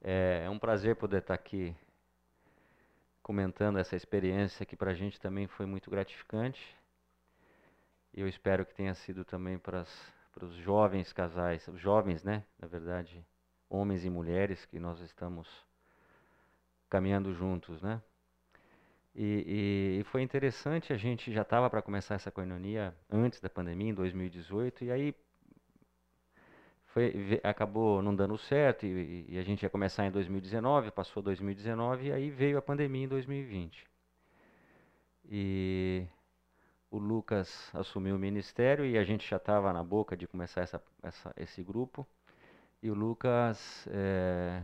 é um prazer poder estar aqui comentando essa experiência que para a gente também foi muito gratificante. E eu espero que tenha sido também para os jovens casais, os jovens, né, na verdade, homens e mulheres que nós estamos caminhando juntos, né? E, e, foi interessante, a gente já estava para começar essa coinonia antes da pandemia, em 2018, e aí foi, acabou não dando certo e, e, a gente ia começar em 2019, passou 2019 e aí veio a pandemia em 2020. E o Lucas assumiu o ministério e a gente já estava na boca de começar essa, essa, esse grupo. E o Lucas é,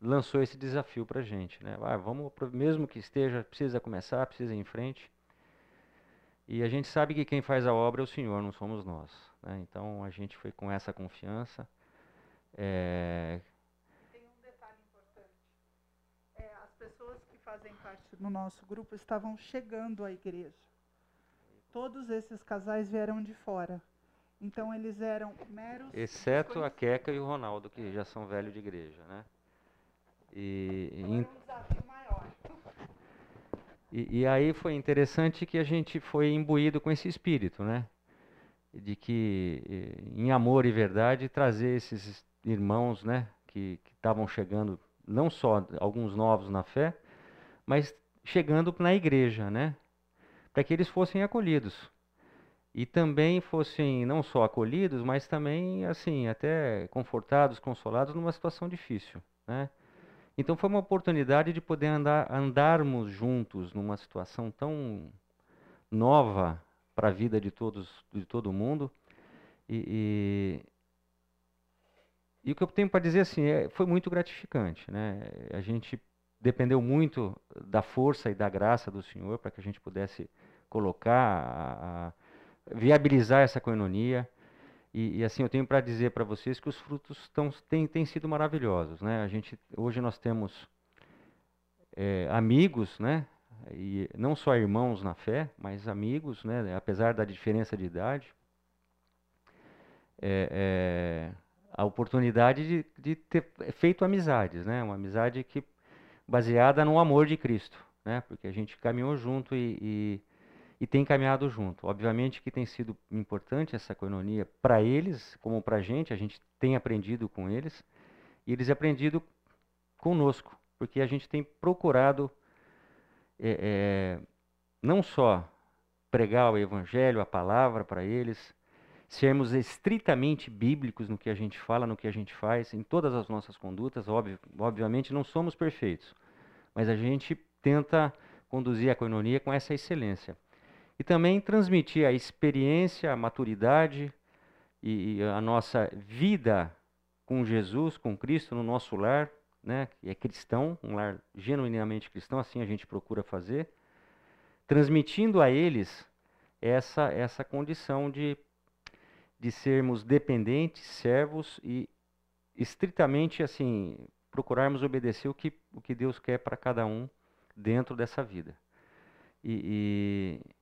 lançou esse desafio para a gente, né? Ah, vamos, mesmo que esteja, precisa começar, precisa ir em frente. E a gente sabe que quem faz a obra é o Senhor, não somos nós. Né? Então a gente foi com essa confiança. É... Tem um detalhe importante. É, as pessoas que fazem parte do nosso grupo estavam chegando à igreja. Todos esses casais vieram de fora. Então eles eram meros. Exceto a Queca e o Ronaldo, que já são velhos de igreja, né? E, maior. E, e, aí foi interessante que a gente foi imbuído com esse espírito, né? De que, em amor e verdade, trazer esses irmãos, né? Que estavam chegando, não só alguns novos na fé, mas chegando na igreja, né? Para que eles fossem acolhidos. E também fossem não só acolhidos, mas também, assim, até confortados, consolados numa situação difícil, né? Então foi uma oportunidade de poder andar, andarmos juntos numa situação tão nova para a vida de todos, de todo mundo. E, e, e o que eu tenho para dizer assim é, foi muito gratificante, né? A gente dependeu muito da força e da graça do Senhor para que a gente pudesse colocar, a, a viabilizar essa coinonia. E, e, assim, eu tenho para dizer para vocês que os frutos tão, têm, têm sido maravilhosos. Né? A gente, hoje nós temos é, amigos, né? e não só irmãos na fé, mas amigos, né? apesar da diferença de idade. É, é, a oportunidade de, de, ter feito amizades, né? uma amizade que baseada no amor de Cristo, né? porque a gente caminhou junto e, e e tem caminhado junto. Obviamente que tem sido importante essa coinonia para eles, como para a gente, a gente tem aprendido com eles, e eles aprendido conosco, porque a gente tem procurado é, é, não só pregar o evangelho, a palavra para eles, sermos estritamente bíblicos no que a gente fala, no que a gente faz, em todas as nossas condutas, óbvio, obviamente não somos perfeitos, mas a gente tenta conduzir a coinonia com essa excelência e também transmitir a experiência, a maturidade e, a nossa vida com Jesus, com Cristo no nosso lar, né, que é cristão, um lar genuinamente cristão, assim a gente procura fazer, transmitindo a eles essa essa condição de de sermos dependentes, servos e estritamente assim procurarmos obedecer o que o que Deus quer para cada um dentro dessa vida. E, e,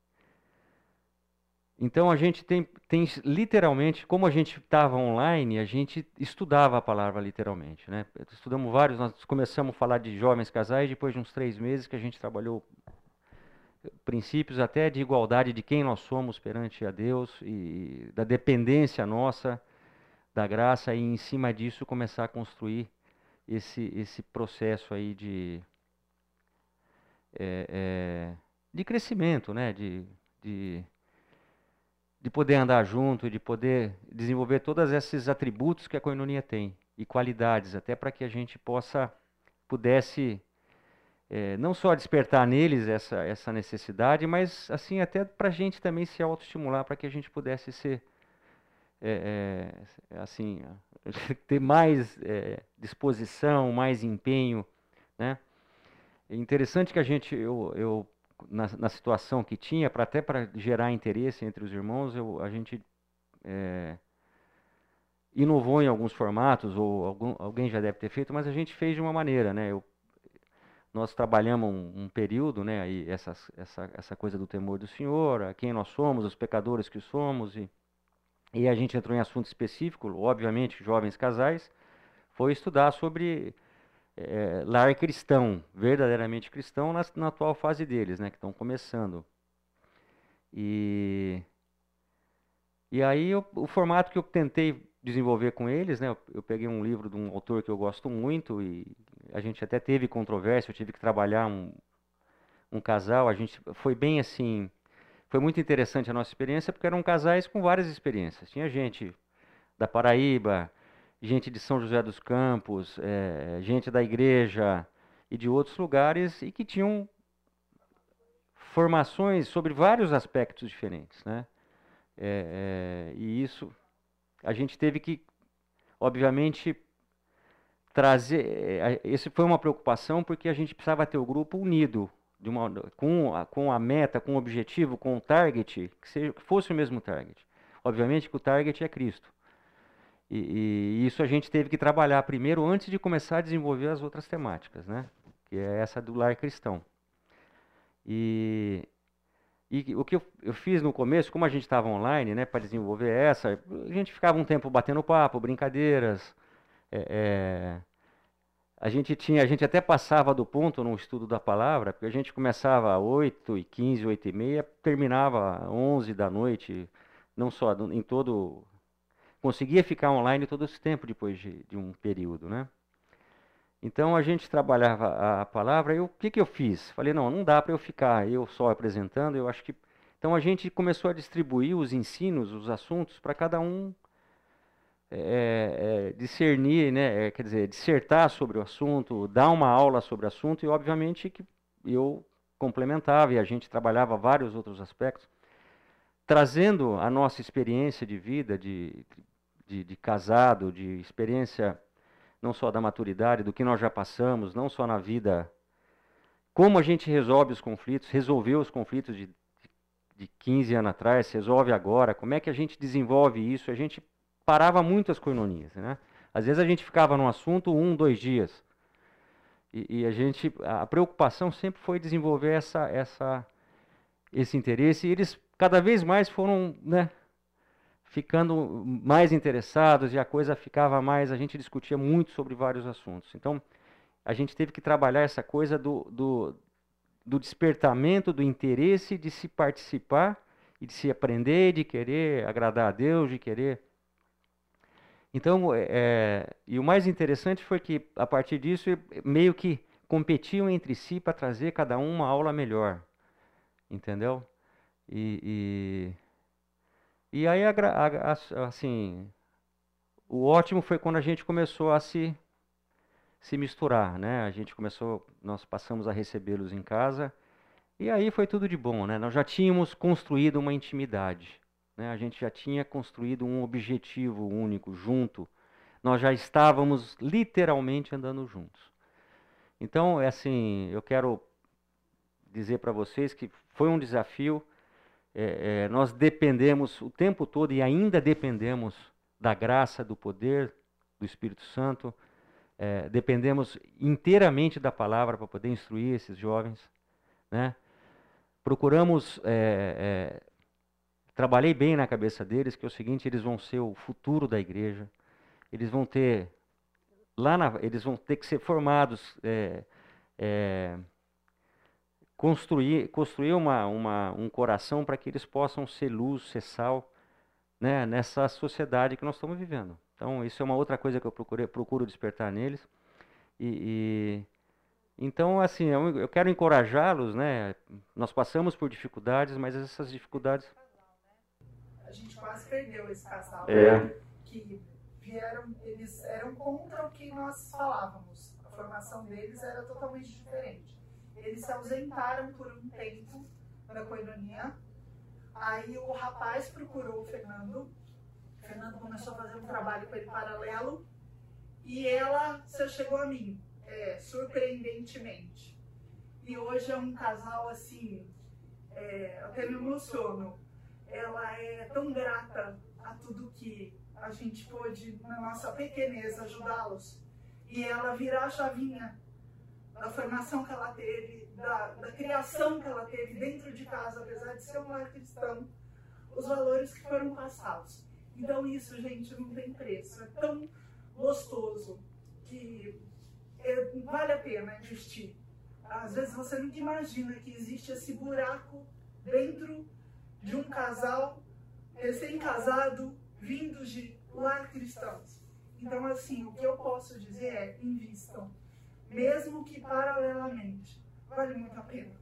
então a gente tem, tem literalmente, como a gente estava online, a gente estudava a palavra literalmente. Né? Estudamos vários, nós começamos a falar de jovens casais depois de uns três meses que a gente trabalhou princípios até de igualdade de quem nós somos perante a Deus e da dependência nossa da graça e em cima disso começar a construir esse, esse processo aí de, é, é, de crescimento, né? de, de de poder andar junto, de poder desenvolver todos esses atributos que a coinonia tem e qualidades, até para que a gente possa pudesse é, não só despertar neles essa, essa necessidade, mas assim até para a gente também se autoestimular para que a gente pudesse ser é, é, assim ter mais é, disposição, mais empenho, né? É interessante que a gente eu, eu na, na situação que tinha para até para gerar interesse entre os irmãos, eu, a gente é, inovou em alguns formatos ou algum, alguém já deve ter feito, mas a gente fez de uma maneira, né? Eu nós trabalhamos um, um período, né, aí essa, essa, essa coisa do temor do Senhor, a quem nós somos, os pecadores que somos, e, e a gente entrou em assunto específico, obviamente, jovens casais, foi estudar sobre é, lar cristão, verdadeiramente cristão, na, na atual fase deles, né, que estão começando. E, e aí eu, o formato que eu tentei desenvolver com eles, né, eu, eu peguei um livro de um autor que eu gosto muito e a gente até teve controvérsia, eu tive que trabalhar um, um casal, a gente foi bem assim, foi muito interessante a nossa experiência, porque eram casais com várias experiências. Tinha gente da Paraíba, gente de São José dos Campos, é, gente da igreja e de outros lugares, e que tinham formações sobre vários aspectos diferentes. Né? É, é, e isso a gente teve que, obviamente, trazer. Esse foi uma preocupação porque a gente precisava ter o grupo unido, uma, com, a, com a meta, com o objetivo, com o target, que, seja, que fosse o mesmo target. Obviamente que o target é Cristo. E, e, isso a gente teve que trabalhar primeiro antes de começar a desenvolver as outras temáticas, né? Que é essa do lar cristão. E, e o que eu, eu, fiz no começo, como a gente estava online, né, para desenvolver essa, a gente ficava um tempo batendo papo, brincadeiras, é, é, a gente tinha, a gente até passava do ponto no estudo da palavra, porque a gente começava às 8 e 15, 8 e meia, terminava às 11 da noite, não só em todo... Conseguia ficar online todo esse tempo depois de, de um período, né? Então a gente trabalhava a, palavra e o que, que eu fiz? Falei, não, não dá para eu ficar eu só apresentando, eu acho que... Então a gente começou a distribuir os ensinos, os assuntos, para cada um é, é, discernir, né, é, quer dizer, dissertar sobre o assunto, dar uma aula sobre o assunto e, obviamente, que eu complementava e a gente trabalhava vários outros aspectos, trazendo a nossa experiência de vida, de, de, de casado, de experiência não só da maturidade, do que nós já passamos, não só na vida, como a gente resolve os conflitos, resolveu os conflitos de, de 15 anos atrás, resolve agora, como é que a gente desenvolve isso, a gente parava muito as coinonias, né? Às vezes a gente ficava num assunto um, dois dias. E, e, a gente, a preocupação sempre foi desenvolver essa, essa, esse interesse. E eles cada vez mais foram, né, ficando mais interessados e a coisa ficava mais. A gente discutia muito sobre vários assuntos. Então, a gente teve que trabalhar essa coisa do, do, do despertamento, do interesse de se participar e de se aprender, de querer agradar a Deus, de querer então, é, é, e o mais interessante foi que, a partir disso, meio que competiam entre si para trazer cada um uma aula melhor. Entendeu? E, e, e aí, assim, o ótimo foi quando a gente começou a se, se misturar, né? A gente começou, nós passamos a recebê-los em casa, e aí foi tudo de bom, né? Nós já tínhamos construído uma intimidade. Né? A gente já tinha construído um objetivo único junto. Nós já estávamos literalmente andando juntos. Então, é assim, eu quero dizer para vocês que foi um desafio. É, é, nós dependemos o tempo todo e ainda dependemos da graça, do poder do Espírito Santo. É, dependemos inteiramente da palavra para poder instruir esses jovens. Né? Procuramos é, é trabalhei bem na cabeça deles que é o seguinte, eles vão ser o futuro da igreja. Eles vão ter lá na, eles vão ter que ser formados é, construir construir uma, uma, um coração para que eles possam ser luz, ser sal, né, nessa sociedade que nós estamos vivendo. Então isso é uma outra coisa que eu procurei, procuro despertar neles e, e então, assim, eu, eu quero encorajá-los, né? Nós passamos por dificuldades, mas essas dificuldades gente quase perdeu esse casal. É. Que vieram, eles eram contra o que nós falávamos. A formação deles era totalmente diferente. Eles se ausentaram por um tempo da coinonia. Aí o rapaz procurou o Fernando. O Fernando começou a fazer um trabalho com ele paralelo. E ela se chegou a mim, é, surpreendentemente. E hoje é um casal assim, é, até me emociono. Ela é tão grata a tudo que a gente pôde, na nossa pequenez, ajudá-los. E ela virar a chavinha da formação que ela teve, da, da, criação que ela teve dentro de casa, apesar de ser um lar cristão, os valores que foram passados. Então isso, gente, não tem preço. É tão gostoso que é, vale a pena investir. Às vezes você nunca imagina que existe esse buraco dentro de um casal recém-casado, vindos de lar cristãos. Então, assim, o que eu posso dizer é: invistam mesmo que paralelamente. Vale muito a pena.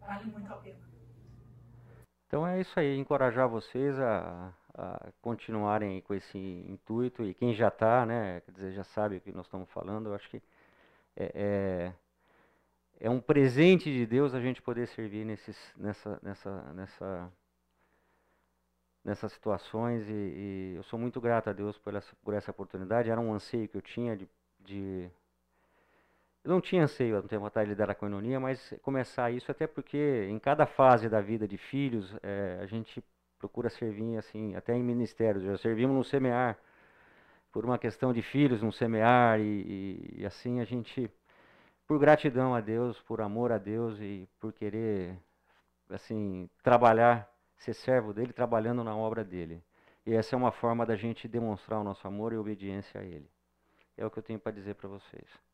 Vale muito a pena. Então é isso aí, encorajar vocês a, a continuarem com esse intuito e quem já está, né, quer dizer, já sabe o que nós estamos falando, eu acho que é, é, é, um presente de Deus a gente poder servir nesses, nessa, nessa, nessa, nessas situações e, e eu sou muito grato a Deus por essa, por essa oportunidade, era um anseio que eu tinha de, de eu não tinha anseio um tempo atrás de liderar a coinonia, mas começar isso até porque em cada fase da vida de filhos, é, a gente procura servir assim, até em ministérios. Já servimos no semear, por uma questão de filhos no semear, e, e, e assim a gente, por gratidão a Deus, por amor a Deus e por querer assim trabalhar, ser servo dele, trabalhando na obra dele. E essa é uma forma da gente demonstrar o nosso amor e obediência a ele. É o que eu tenho para dizer para vocês.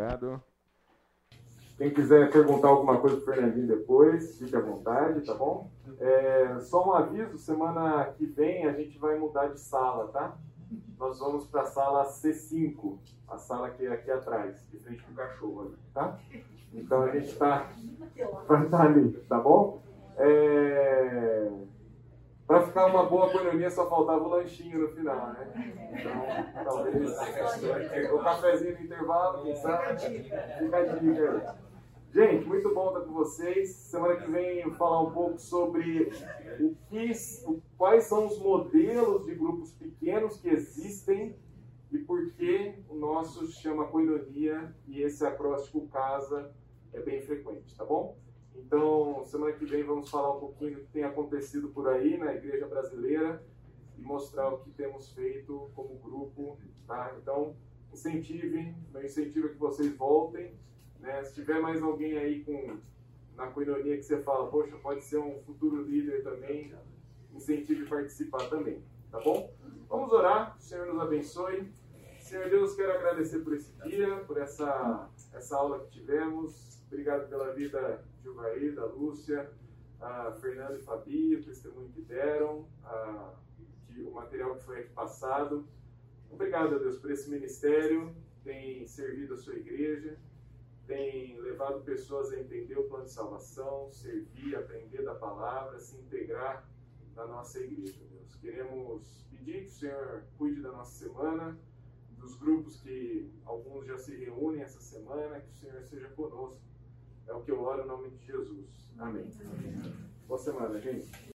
Obrigado. Quem quiser perguntar alguma coisa para o Fernandinho depois, fique à vontade, tá bom? É, só um aviso, semana que vem a gente vai mudar de sala, tá? Nós vamos para a sala C5, a sala que é aqui atrás, de frente para o cachorro, tá? Então a gente está estar ali, tá bom? É... Para ficar uma boa coinonia só faltava o lanchinho no final, né? Então, talvez o cafezinho no intervalo, quem sabe? Fica a dica aí. Gente, muito bom estar com vocês. Semana que vem eu falar um pouco sobre o que, o, quais são os modelos de grupos pequenos que existem e por que o nosso chama coinonia e esse acróstico casa é bem frequente, tá bom? Então, semana que vem vamos falar um pouquinho do que tem acontecido por aí na igreja brasileira e mostrar o que temos feito como grupo, tá? Então, incentive, meu incentivo é que vocês voltem, né? Se tiver mais alguém aí com na coinonia que você fala, poxa, pode ser um futuro líder também, incentive participar também, tá bom? Vamos orar, o Senhor nos abençoe. Senhor Deus, quero agradecer por esse dia, por essa, essa aula que tivemos. Obrigado pela vida Gilvaí, da Lúcia, a Fernanda e Fabi, o testemunho que deram, a, que, o material que foi aqui passado. Obrigado a Deus por esse ministério, tem servido a sua igreja, tem levado pessoas a entender o plano de salvação, servir, aprender da palavra, se integrar na nossa igreja, Deus. Queremos pedir que o Senhor cuide da nossa semana, dos grupos que alguns já se reúnem essa semana, que o Senhor seja conosco é o que eu oro em nome de Jesus. Amém. Boa semana, gente.